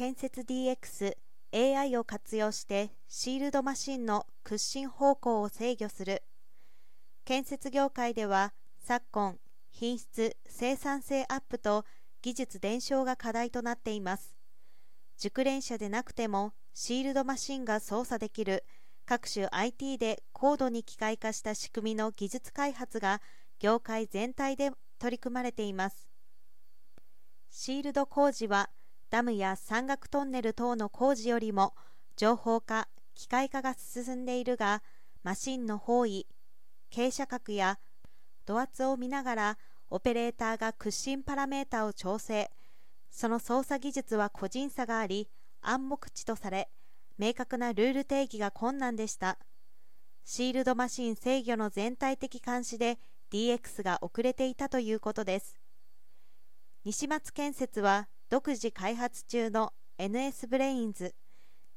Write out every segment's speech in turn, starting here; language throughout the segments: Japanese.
建設 DX AI を活用してシールドマシンの屈伸方向を制御する。建設業界では昨今品質生産性アップと技術伝承が課題となっています。熟練者でなくてもシールドマシンが操作できる各種 IT で高度に機械化した仕組みの技術開発が業界全体で取り組まれています。シールド工事はダムや山岳トンネル等の工事よりも情報化機械化が進んでいるがマシンの方位傾斜角や土圧を見ながらオペレーターが屈伸パラメータを調整。その操作技術は個人差があり暗黙知とされ明確なルール定義が困難でした。シールドマシン制御の全体的監視で DX が遅れていたということです。西松建設は独自開発中の NS ブレインズ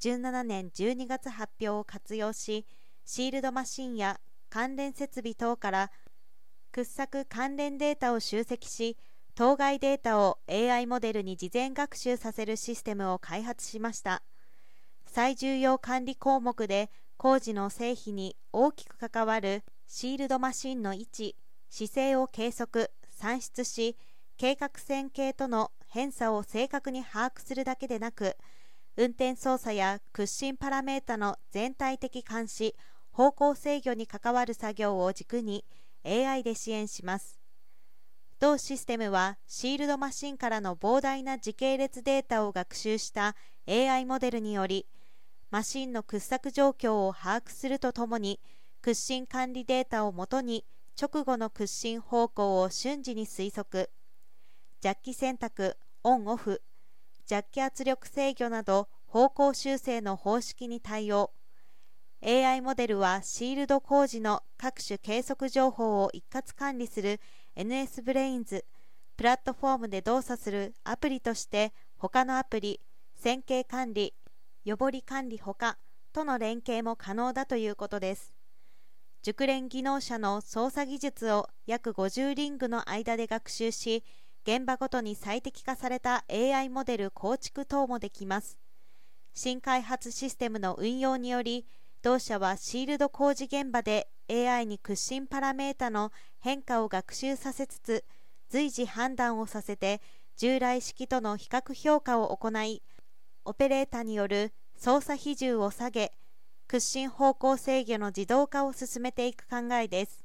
17年12月発表を活用しシールドマシンや関連設備等から掘削関連データを集積し当該データを AI モデルに事前学習させるシステムを開発しました。最重要管理項目で工事の成否に大きく関わるシールドマシンの位置姿勢を計測算出し計画線形との偏差を正確に把握するだけでなく運転操作や屈伸パラメータの全体的監視方向制御に関わる作業を軸に AI で支援します。同システムはシールドマシンからの膨大な時系列データを学習した AI モデルによりマシンの掘削状況を把握するとともに掘進管理データをもとに直後の掘進方向を瞬時に推測。ジャッキ選択オンオフジャッキ圧力制御など方向修正の方式に対応。AI モデルはシールド工事の各種計測情報を一括管理する NS ブレインズプラットフォームで動作するアプリとして他のアプリ線形管理予ぼり管理ほかとの連携も可能だということです。熟練技能者の操作技術を約50リングの間で学習し現場ごとに最適化された AI モデル構築等もできます。新開発システムの運用により同社はシールド工事現場で AI に屈伸パラメータの変化を学習させつつ随時判断をさせて従来式との比較評価を行いオペレーターによる操作比重を下げ屈伸方向制御の自動化を進めていく考えです。